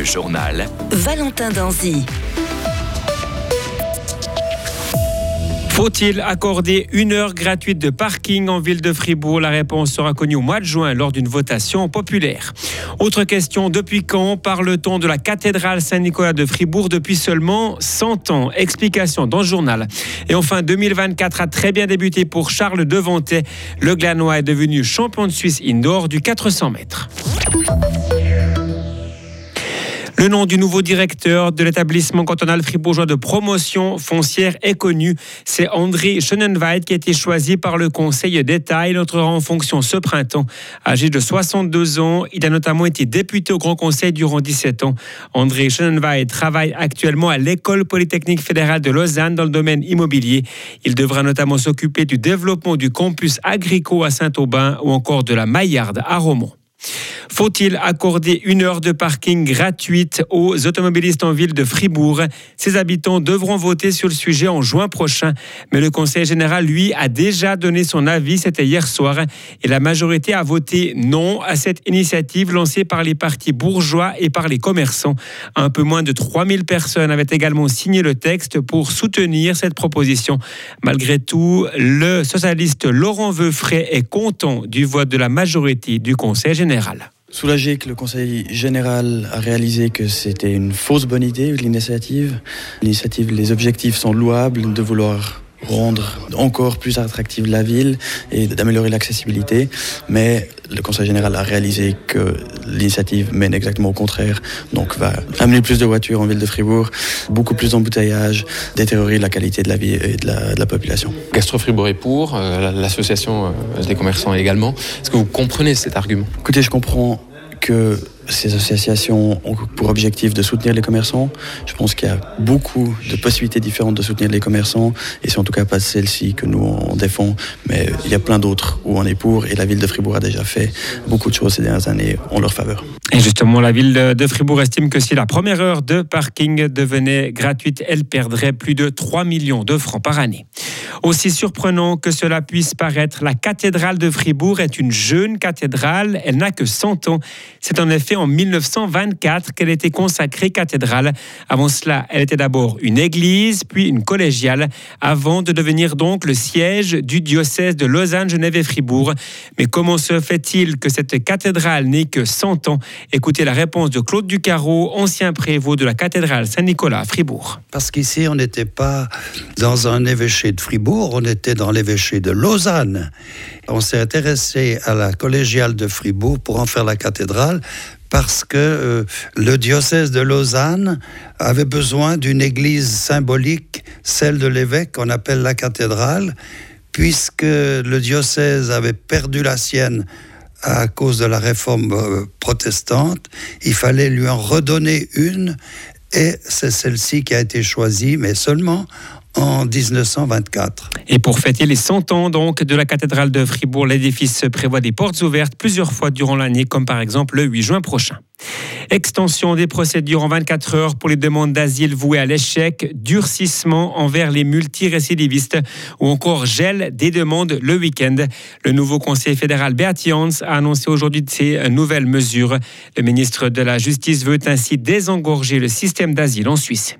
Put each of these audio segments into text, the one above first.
Le journal. Valentin Danzy. Faut-il accorder une heure gratuite de parking en ville de Fribourg? La réponse sera connue au mois de juin lors d'une votation populaire. Autre question, depuis quand parle-t-on de la cathédrale Saint-Nicolas de Fribourg depuis seulement 100 ans? Explication dans le journal. Et enfin, 2024 a très bien débuté pour Charles Devantet. Le Glanois est devenu champion de Suisse indoor du 400 mètres. Le nom du nouveau directeur de l'établissement cantonal fribourgeois de promotion foncière est connu. C'est André Schönenweit qui a été choisi par le Conseil d'État. Il entrera en fonction ce printemps. Âgé de 62 ans, il a notamment été député au Grand Conseil durant 17 ans. André Schönenweit travaille actuellement à l'École polytechnique fédérale de Lausanne dans le domaine immobilier. Il devra notamment s'occuper du développement du campus agricole à Saint-Aubin ou encore de la Maillarde à Romont. Faut-il accorder une heure de parking gratuite aux automobilistes en ville de Fribourg? Ses habitants devront voter sur le sujet en juin prochain. Mais le Conseil général, lui, a déjà donné son avis. C'était hier soir. Et la majorité a voté non à cette initiative lancée par les partis bourgeois et par les commerçants. Un peu moins de 3000 personnes avaient également signé le texte pour soutenir cette proposition. Malgré tout, le socialiste Laurent Veufray est content du vote de la majorité du Conseil général. Soulagé que le Conseil général a réalisé que c'était une fausse bonne idée, l'initiative. L'initiative, les objectifs sont louables de vouloir rendre encore plus attractive la ville et d'améliorer l'accessibilité. Mais le Conseil général a réalisé que l'initiative mène exactement au contraire, donc va amener plus de voitures en ville de Fribourg, beaucoup plus d'embouteillages, détériorer la qualité de la vie et de la, de la population. Gastro Fribourg est pour, euh, l'association euh, des commerçants également. Est-ce que vous comprenez cet argument? Écoutez, je comprends que ces associations ont pour objectif de soutenir les commerçants. Je pense qu'il y a beaucoup de possibilités différentes de soutenir les commerçants et c'est en tout cas pas celle-ci que nous on défend, mais il y a plein d'autres où on est pour et la ville de Fribourg a déjà fait beaucoup de choses ces dernières années en leur faveur. Et justement, la ville de Fribourg estime que si la première heure de parking devenait gratuite, elle perdrait plus de 3 millions de francs par année. Aussi surprenant que cela puisse paraître, la cathédrale de Fribourg est une jeune cathédrale. Elle n'a que 100 ans. C'est en effet en 1924 qu'elle était consacrée cathédrale. Avant cela, elle était d'abord une église, puis une collégiale, avant de devenir donc le siège du diocèse de Lausanne, Genève et Fribourg. Mais comment se fait-il que cette cathédrale n'ait que 100 ans? Écoutez la réponse de Claude Ducarreau, ancien prévôt de la cathédrale Saint-Nicolas à Fribourg. Parce qu'ici, on n'était pas dans un évêché de Fribourg on était dans l'évêché de Lausanne. On s'est intéressé à la collégiale de Fribourg pour en faire la cathédrale parce que euh, le diocèse de Lausanne avait besoin d'une église symbolique, celle de l'évêque qu'on appelle la cathédrale, puisque le diocèse avait perdu la sienne à cause de la réforme euh, protestante, il fallait lui en redonner une, et c'est celle-ci qui a été choisie, mais seulement en 1924. Et pour fêter les 100 ans donc de la cathédrale de Fribourg, l'édifice prévoit des portes ouvertes plusieurs fois durant l'année, comme par exemple le 8 juin prochain. Extension des procédures en 24 heures pour les demandes d'asile vouées à l'échec, durcissement envers les multirécidivistes ou encore gel des demandes le week-end. Le nouveau conseiller fédéral Bert Jans a annoncé aujourd'hui ces nouvelles mesures. Le ministre de la Justice veut ainsi désengorger le système d'asile en Suisse.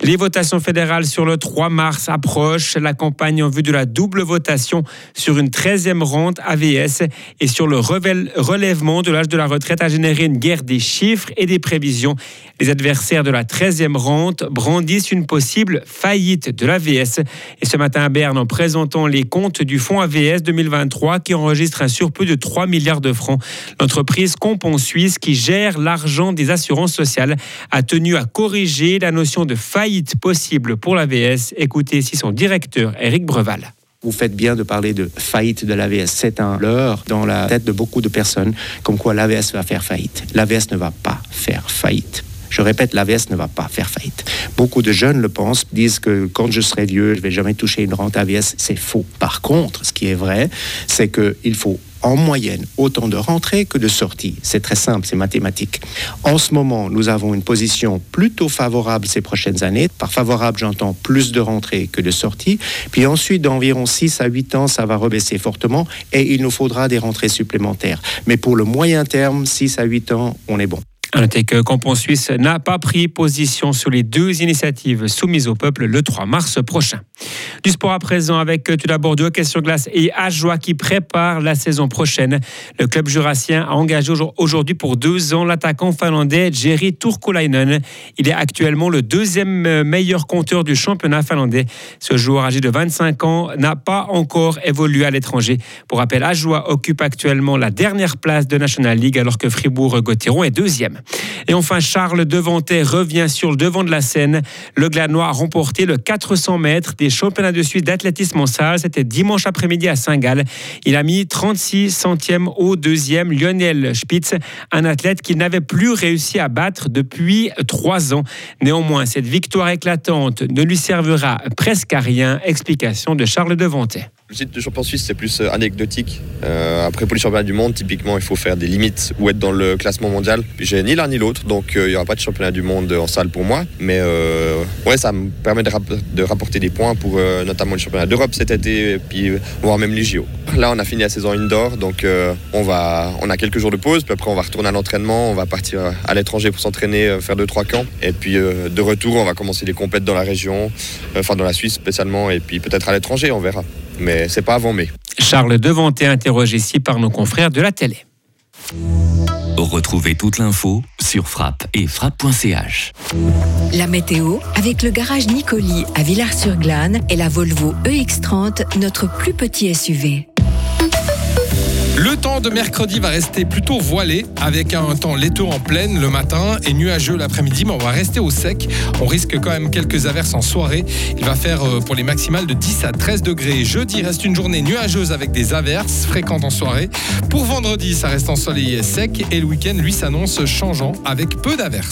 Les votations fédérales sur le 3 mars approchent. La campagne en vue de la double votation sur une 13e rente AVS et sur le relèvement de l'âge de la retraite a généré une guerre des chiffres et des prévisions. Les adversaires de la 13e rente brandissent une possible faillite de l'AVS. Et ce matin à Berne, en présentant les comptes du fonds AVS 2023 qui enregistre un surplus de 3 milliards de francs, l'entreprise Compon Suisse qui gère l'argent des assurances sociales a tenu à corriger la notion de faillite possible pour l'AVS. Écoutez ici son directeur, Eric Breval. Vous faites bien de parler de faillite de l'AVS. C'est un leurre dans la tête de beaucoup de personnes, comme quoi l'AVS va faire faillite. L'AVS ne va pas faire faillite. Je répète, l'AVS ne va pas faire faillite. Beaucoup de jeunes le pensent, disent que quand je serai vieux, je ne vais jamais toucher une rente AVS. C'est faux. Par contre, ce qui est vrai, c'est qu'il faut en moyenne autant de rentrées que de sorties. C'est très simple, c'est mathématique. En ce moment, nous avons une position plutôt favorable ces prochaines années. Par favorable, j'entends plus de rentrées que de sorties. Puis ensuite, d'environ 6 à 8 ans, ça va rebaisser fortement et il nous faudra des rentrées supplémentaires. Mais pour le moyen terme, 6 à 8 ans, on est bon. À noter que Campon Suisse n'a pas pris position sur les deux initiatives soumises au peuple le 3 mars prochain. Du sport à présent avec tout d'abord deux questions glace et Ajoie qui prépare la saison prochaine. Le club jurassien a engagé aujourd'hui pour deux ans l'attaquant finlandais Jerry Turkulainen. Il est actuellement le deuxième meilleur compteur du championnat finlandais. Ce joueur âgé de 25 ans n'a pas encore évolué à l'étranger. Pour rappel, Ajoie occupe actuellement la dernière place de National League alors que Fribourg-Gotteron est deuxième. Et enfin, Charles Devantet revient sur le devant de la scène. Le Glanois a remporté le 400 mètres des championnats de Suisse d'athlétisme en salle. C'était dimanche après-midi à Saint-Gall. Il a mis 36 centièmes au deuxième. Lionel Spitz, un athlète qu'il n'avait plus réussi à battre depuis trois ans. Néanmoins, cette victoire éclatante ne lui servira presque à rien. Explication de Charles Devantet. Le titre de champion suisse, c'est plus euh, anecdotique. Euh, après, pour les championnats du monde, typiquement, il faut faire des limites ou être dans le classement mondial. J'ai ni l'un ni l'autre, donc euh, il n'y aura pas de championnat du monde en salle pour moi. Mais ouais, ça me permet de, rapporter des points pour notamment les championnats d'Europe cet été, puis voire même les JO. Là, on a fini la saison indoor, donc on, va, on a quelques jours de pause, puis après, on va retourner à l'entraînement, on va partir à l'étranger pour s'entraîner, faire deux, trois camps. Et puis de retour, on va commencer les compètes dans la région, enfin dans la Suisse spécialement, et puis peut-être à l'étranger, on verra mais c'est pas avant mai. Charles Devanté, interrogé ici par nos confrères de la télé. Retrouvez toute l'info sur frappe et frappe.ch. La météo avec le garage Nicoli à Villars-sur-Glane et la Volvo EX30, notre plus petit SUV. Le temps de mercredi va rester plutôt voilé avec un temps laiteux en pleine le matin et nuageux l'après-midi, mais on va rester au sec. On risque quand même quelques averses en soirée. Il va faire euh, pour les maximales de 10 à 13 degrés. Jeudi reste une journée nuageuse avec des averses fréquentes en soirée. Pour vendredi, ça reste ensoleillé et sec et le week-end lui s'annonce changeant avec peu d'averses.